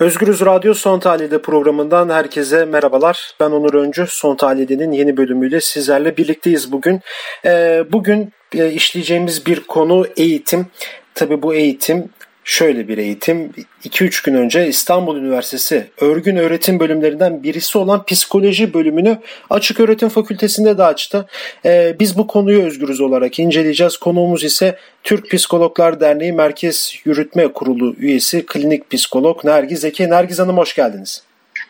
Özgürüz Radyo Son Tahlil'de programından herkese merhabalar. Ben Onur Öncü. Son Tahlil'in yeni bölümüyle sizlerle birlikteyiz bugün. Ee, bugün e, işleyeceğimiz bir konu eğitim. Tabi bu eğitim şöyle bir eğitim. 2-3 gün önce İstanbul Üniversitesi Örgün Öğretim Bölümlerinden birisi olan psikoloji bölümünü Açık Öğretim Fakültesinde de açtı. Ee, biz bu konuyu özgürüz olarak inceleyeceğiz. Konuğumuz ise Türk Psikologlar Derneği Merkez Yürütme Kurulu üyesi klinik psikolog Nergiz Eke. Nergiz Hanım hoş geldiniz.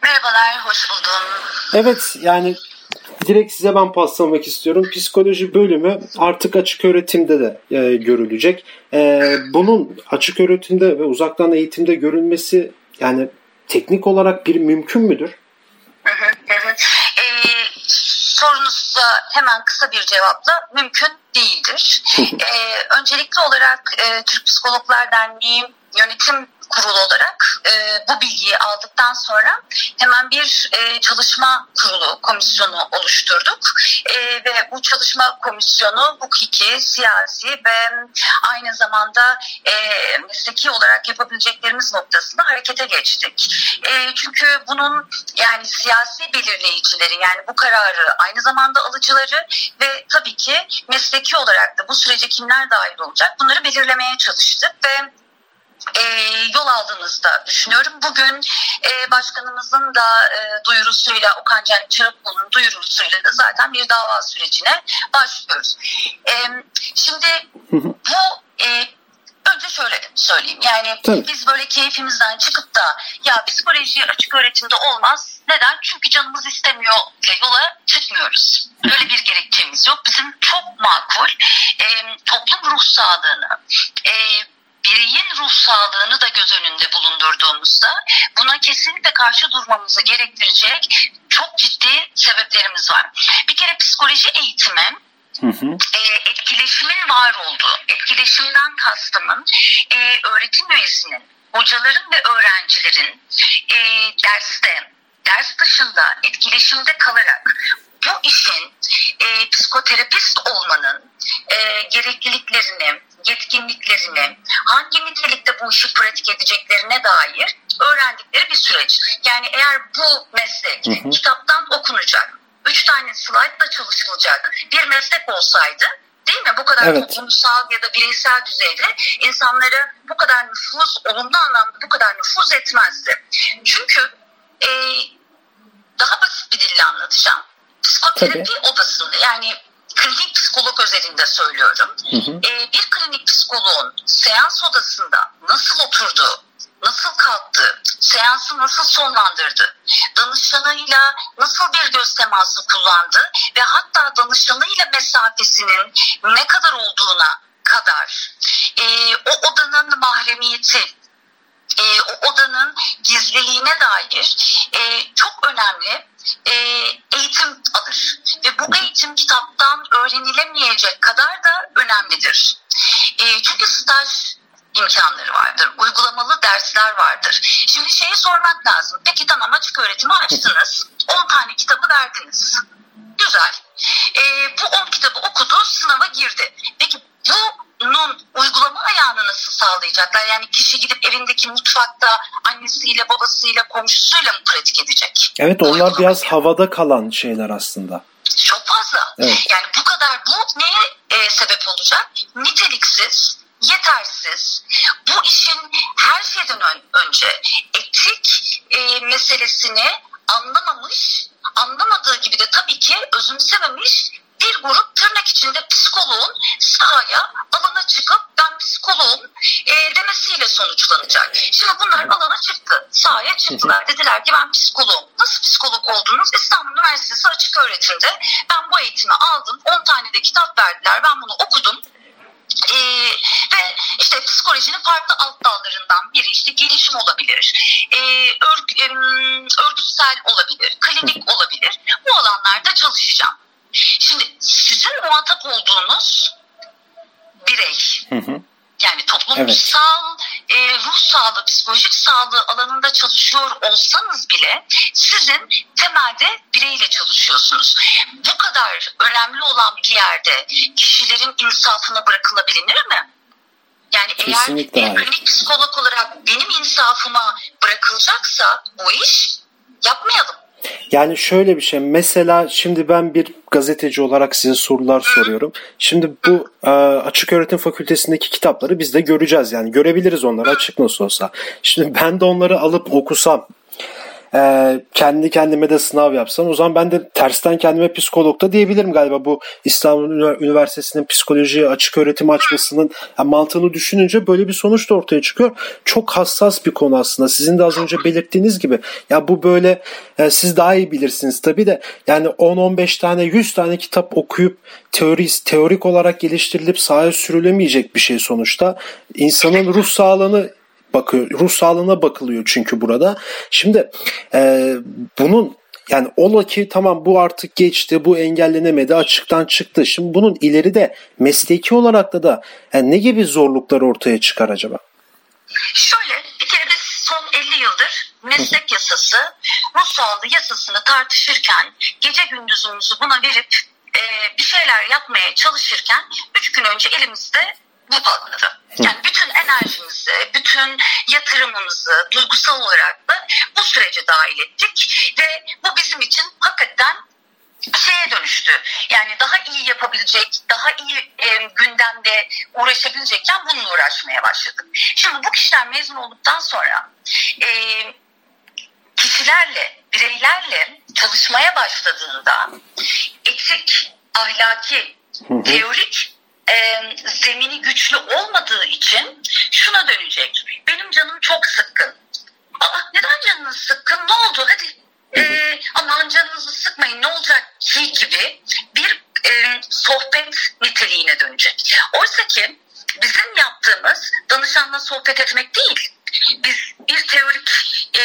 Merhabalar, hoş buldum. Evet, yani direkt size ben paslamak istiyorum. Psikoloji bölümü artık açık öğretimde de e, görülecek. E, bunun açık öğretimde ve uzaktan eğitimde görülmesi yani teknik olarak bir mümkün müdür? Hı hı, hı. E, sorunuza hemen kısa bir cevapla mümkün değildir. e, öncelikli olarak e, Türk Psikologlar Derneği yönetim kurulu olarak e, bu bilgiyi aldıktan sonra hemen bir e, çalışma kurulu komisyonu oluşturduk e, ve bu çalışma komisyonu hukuki, siyasi ve aynı zamanda e, mesleki olarak yapabileceklerimiz noktasında harekete geçtik. E, çünkü bunun yani siyasi belirleyicileri yani bu kararı aynı zamanda alıcıları ve tabii ki mesleki olarak da bu sürece kimler dahil olacak bunları belirlemeye çalıştık ve e, yol aldığınızda düşünüyorum. Bugün e, başkanımızın da e, duyurusuyla Okan Can Çırakoğlu'nun duyurusuyla da zaten bir dava sürecine başlıyoruz. E, şimdi bu e, önce şöyle söyleyeyim. Yani Tabii. biz böyle keyfimizden çıkıp da ya psikoloji açık öğretimde olmaz. Neden? Çünkü canımız istemiyor diye yola çıkmıyoruz. Böyle bir gerekçemiz yok. Bizim çok makul e, toplum ruh sağlığını, e, bireyin ruh sağlığını da göz önünde bulundurduğumuzda buna kesinlikle karşı durmamızı gerektirecek çok ciddi sebeplerimiz var. Bir kere psikoloji eğitimi Hı hı. E, etkileşimin var olduğu, etkileşimden kastımın e, öğretim üyesinin, hocaların ve öğrencilerin e, derste, ders dışında etkileşimde kalarak bu işin e, psikoterapist olmanın e, gerekliliklerini, yetkinliklerini, hangi nitelikte bu işi pratik edeceklerine dair öğrendikleri bir süreç. Yani eğer bu meslek hı hı. kitaptan okunacak, üç tane slaytla çalışılacak bir meslek olsaydı değil mi? Bu kadar evet. toplumsal ya da bireysel düzeyde insanlara bu kadar nüfuz, olumlu anlamda bu kadar nüfuz etmezdi. Çünkü e, daha basit bir dille anlatacağım. Psikoterapi Tabii. odasında yani klinik psikolog özelinde söylüyorum. Hı hı. E, bir klinik psikoloğun seans odasında nasıl oturduğu, nasıl kalktı, seansı nasıl sonlandırdı, danışanıyla nasıl bir göz teması kullandı ve hatta danışanıyla mesafesinin ne kadar olduğuna kadar e, o odanın mahremiyeti, e, o odanın gizliliğine dair e, çok önemli e, eğitim alır. Ve bu eğitim kitaptan öğrenilemeyecek kadar da önemlidir. E, çünkü staj imkanları vardır. Uygulamalı dersler vardır. Şimdi şeyi sormak lazım. Peki tamam açık öğretimi açtınız. 10 tane kitabı verdiniz. Güzel. E, bu 10 kitabı okudu, sınava girdi. Peki bunun uygulama ayağını nasıl sağlayacaklar? Yani kişi gidip evindeki mutfakta annesiyle, babasıyla, komşusuyla mı pratik edecek? Evet onlar biraz havada kalan şeyler aslında. Çok fazla. Evet. Yani bu kadar bu neye e, sebep olacak? Niteliksiz, yetersiz. Bu işin her şeyden ön, önce etik e, meselesini anlamamış, anlamadığı gibi de tabii ki özümsememiş bir grup tırnak içinde psikoloğun sahaya alana çıkıp ben psikoloğum e, demesiyle sonuçlanacak. Şimdi bunlar alana çıktı. Sahaya çıktılar. Dediler ki ben psikoloğum. Nasıl psikolog oldunuz? İstanbul Üniversitesi açık öğretimde. Ben bu eğitimi aldım. 10 tane de kitap verdiler. Ben bunu okudum. Ee, ve işte psikolojinin farklı alt dallarından biri işte gelişim olabilir, e, örg, e, örgütsel olabilir, klinik olabilir. Bu alanlarda çalışacağım. Şimdi muhatap olduğunuz birey, hı hı. yani toplumsal evet. e, ruh sağlığı, psikolojik sağlığı alanında çalışıyor olsanız bile sizin temelde bireyle çalışıyorsunuz. Bu kadar önemli olan bir yerde kişilerin insafına bırakılabilir mi? Yani Kesinlikle eğer bir klinik psikolog olarak benim insafıma bırakılacaksa bu iş yapmayalım. Yani şöyle bir şey. Mesela şimdi ben bir gazeteci olarak size sorular soruyorum. Şimdi bu e, açık öğretim fakültesindeki kitapları biz de göreceğiz yani görebiliriz onları açık nasıl olsa. Şimdi ben de onları alıp okusam e, kendi kendime de sınav yapsam o zaman ben de tersten kendime psikolog da diyebilirim galiba bu İstanbul Üniversitesi'nin psikoloji açık öğretim açmasının yani mantığını düşününce böyle bir sonuç da ortaya çıkıyor. Çok hassas bir konu aslında. Sizin de az önce belirttiğiniz gibi ya bu böyle e, siz daha iyi bilirsiniz tabii de yani 10-15 tane 100 tane kitap okuyup teoris, teorik olarak geliştirilip sahaya sürülemeyecek bir şey sonuçta. İnsanın ruh sağlığını bakıyor. Ruh sağlığına bakılıyor çünkü burada. Şimdi e, bunun yani ola ki tamam bu artık geçti, bu engellenemedi, açıktan çıktı. Şimdi bunun ileride mesleki olarak da da yani ne gibi zorluklar ortaya çıkar acaba? Şöyle bir kere biz son 50 yıldır meslek yasası, ruh sağlığı yasasını tartışırken gece gündüzümüzü buna verip e, bir şeyler yapmaya çalışırken 3 gün önce elimizde bu patladı. Yani bütün enerjimizi, bütün yatırımımızı duygusal olarak da bu sürece dahil ettik ve bu bizim için hakikaten şeye dönüştü. Yani daha iyi yapabilecek, daha iyi e, gündemde uğraşabilecekken bununla uğraşmaya başladık. Şimdi bu kişiler mezun olduktan sonra e, kişilerle, bireylerle çalışmaya başladığında etik, ahlaki, teorik e, zemini güçlü olmadığı için şuna dönecek. Benim canım çok sıkkın. Aa, neden canınız sıkkın? Ne oldu? Hadi e, aman canınızı sıkmayın ne olacak ki gibi bir e, sohbet niteliğine dönecek. Oysa ki bizim yaptığımız danışanla sohbet etmek değil. Biz bir teorik e,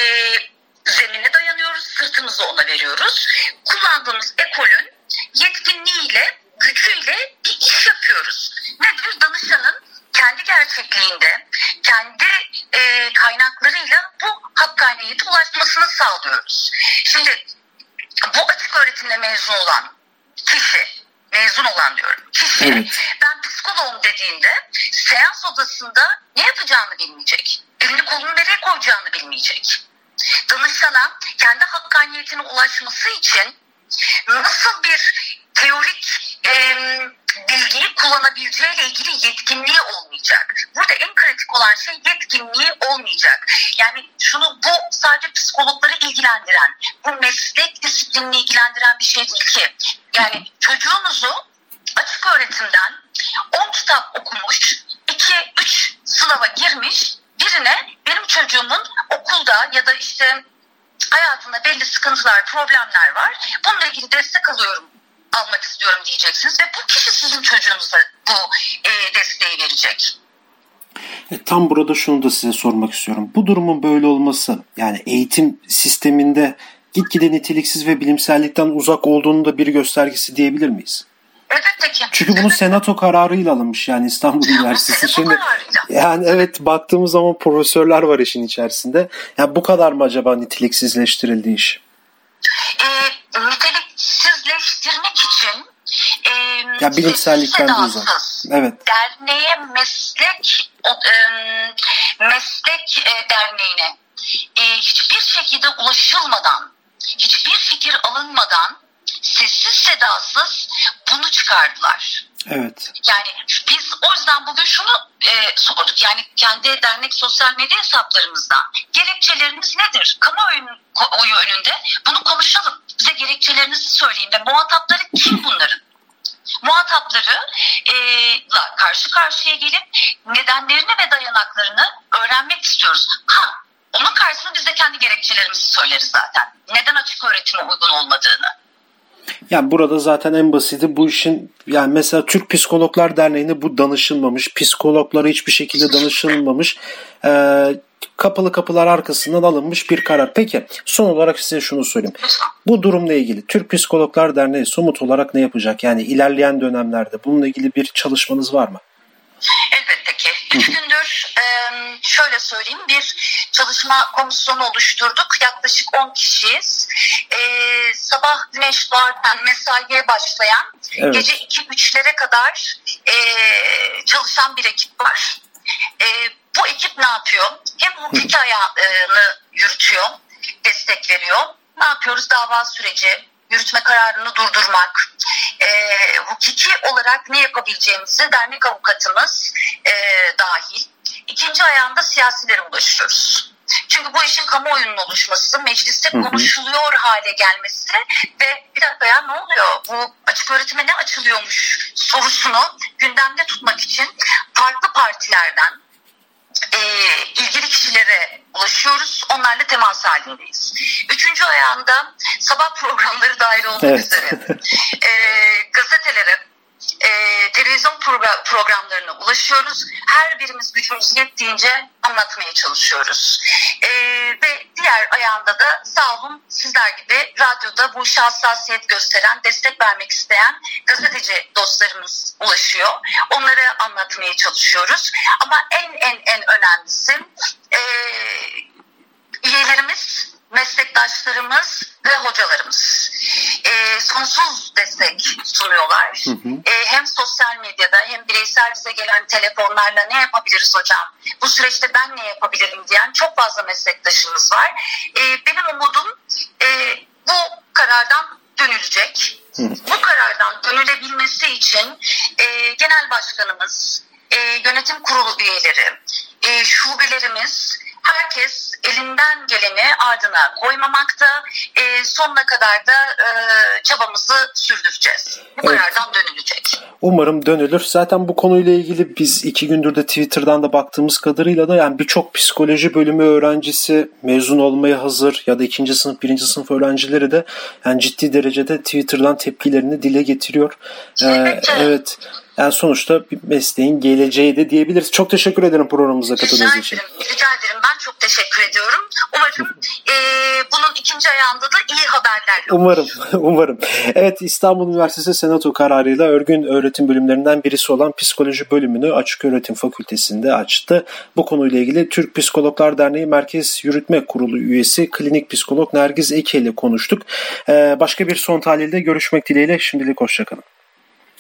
zemine dayanıyoruz, sırtımızı ona veriyoruz. Kullandığımız ekolün yetkinliğiyle gücüyle yapıyoruz. Nedir? Danışanın kendi gerçekliğinde, kendi e, kaynaklarıyla bu hakkaniyete ulaşmasını sağlıyoruz. Şimdi bu açık öğretimle mezun olan kişi, mezun olan diyorum kişi, evet. ben psikoloğum dediğinde seans odasında ne yapacağını bilmeyecek. Elini kolunu nereye koyacağını bilmeyecek. Danışana kendi hakkaniyetine ulaşması için nasıl bir teorik e, bilgiyi kullanabileceğiyle ilgili yetkinliği olmayacak. Burada en kritik olan şey yetkinliği olmayacak. Yani şunu bu sadece psikologları ilgilendiren, bu meslek disiplinini ilgilendiren bir şey değil ki. Yani çocuğunuzu açık öğretimden 10 kitap okumuş, 2-3 sınava girmiş birine benim çocuğumun okulda ya da işte hayatında belli sıkıntılar, problemler var. Bununla ilgili destek alıyorum almak istiyorum diyeceksiniz ve bu kişi sizin çocuğunuza bu e, desteği verecek. E, tam burada şunu da size sormak istiyorum. Bu durumun böyle olması yani eğitim sisteminde gitgide niteliksiz ve bilimsellikten uzak olduğunu da bir göstergesi diyebilir miyiz? Elbette ki. Çünkü bunu senato kararıyla alınmış yani İstanbul Üniversitesi. Şimdi yani evet baktığımız zaman profesörler var işin içerisinde. Yani bu kadar mı acaba niteliksizleştirildi iş? E, niteliksizleştirmek için e, ya bilimsellikten uzak. Evet. Derneğe meslek e, meslek e, derneğine e, hiçbir şekilde ulaşılmadan, hiçbir fikir alınmadan sessiz sedasız bunu çıkardılar. Evet. Yani biz o yüzden bugün şunu e, sorduk. Yani kendi dernek sosyal medya hesaplarımızdan gerekçelerimiz nedir? Kamuoyu önünde bunu konuşalım. Bize gerekçelerinizi söyleyin ve muhatapları kim bunların? muhatapları e, karşı karşıya gelip nedenlerini ve dayanaklarını öğrenmek istiyoruz. Ha, onun karşısında biz de kendi gerekçelerimizi söyleriz zaten. Neden açık öğretime uygun olmadığını. Yani burada zaten en basiti bu işin yani mesela Türk Psikologlar Derneği'ne bu danışılmamış. Psikologlara hiçbir şekilde danışılmamış. Ee, kapalı kapılar arkasından alınmış bir karar. Peki son olarak size şunu söyleyeyim. Bu durumla ilgili Türk Psikologlar Derneği somut olarak ne yapacak? Yani ilerleyen dönemlerde bununla ilgili bir çalışmanız var mı? Elbette ki. Üç gündür şöyle söyleyeyim bir çalışma komisyonu oluşturduk. Yaklaşık 10 kişiyiz. Sabah güneş doğarken mesaiye başlayan evet. gece 2-3'lere kadar çalışan bir ekip var. E, bu ekip ne yapıyor? Hem hukuki ayağını yürütüyor, destek veriyor. Ne yapıyoruz? Dava süreci, yürütme kararını durdurmak, e, hukuki olarak ne yapabileceğimizi dernek avukatımız e, dahil. İkinci ayağında siyasilere ulaşıyoruz. Çünkü bu işin kamuoyunun oluşması, mecliste konuşuluyor hale gelmesi ve bir dakika ya ne oluyor? Bu açık öğretime ne açılıyormuş sorusunu gündemde tutmak için farklı partilerden, e, ilgili kişilere ulaşıyoruz. Onlarla temas halindeyiz. Üçüncü ayağında sabah programları dahil olmak evet. üzere e, gazetelere, e, televizyon program, programlarına ulaşıyoruz. Her birimiz gücümüz yettiğince anlatmaya çalışıyoruz. E, ve diğer ayağında da sağ olun sizler gibi radyoda bu işe hassasiyet gösteren, destek vermek isteyen gazeteci dostlarımız ulaşıyor. Onları anlatmaya çalışıyoruz. Ama en en en önemlisi e, üyelerimiz meslektaşlarımız ve hocalarımız e, sonsuz destek sunuyorlar. Hı hı. E, hem sosyal medyada hem bireysel bize gelen telefonlarla ne yapabiliriz hocam? Bu süreçte ben ne yapabilirim diyen çok fazla meslektaşımız var. E, benim umudum e, bu karardan dönülecek. Hı. Bu karardan dönülebilmesi için e, genel başkanımız, e, yönetim kurulu üyeleri, e, şubelerimiz, herkes elinden geleni ardına koymamakta. E, sonuna kadar da e, çabamızı sürdüreceğiz. Bu evet. karardan dönülecek. Umarım dönülür. Zaten bu konuyla ilgili biz iki gündür de Twitter'dan da baktığımız kadarıyla da yani birçok psikoloji bölümü öğrencisi mezun olmaya hazır ya da ikinci sınıf, birinci sınıf öğrencileri de yani ciddi derecede Twitter'dan tepkilerini dile getiriyor. Ee, evet. Yani sonuçta bir mesleğin geleceği de diyebiliriz. Çok teşekkür ederim programımıza katıldığınız için. Rica ederim. Ben çok teşekkür ediyorum. Umarım e, bunun ikinci ayağında da iyi haberlerle Umarım. Umarım. Evet İstanbul Üniversitesi Senato kararıyla örgün öğretim bölümlerinden birisi olan psikoloji bölümünü Açık Öğretim Fakültesi'nde açtı. Bu konuyla ilgili Türk Psikologlar Derneği Merkez Yürütme Kurulu üyesi klinik psikolog Nergiz Eke ile konuştuk. Ee, başka bir son tahlilde görüşmek dileğiyle şimdilik hoşçakalın.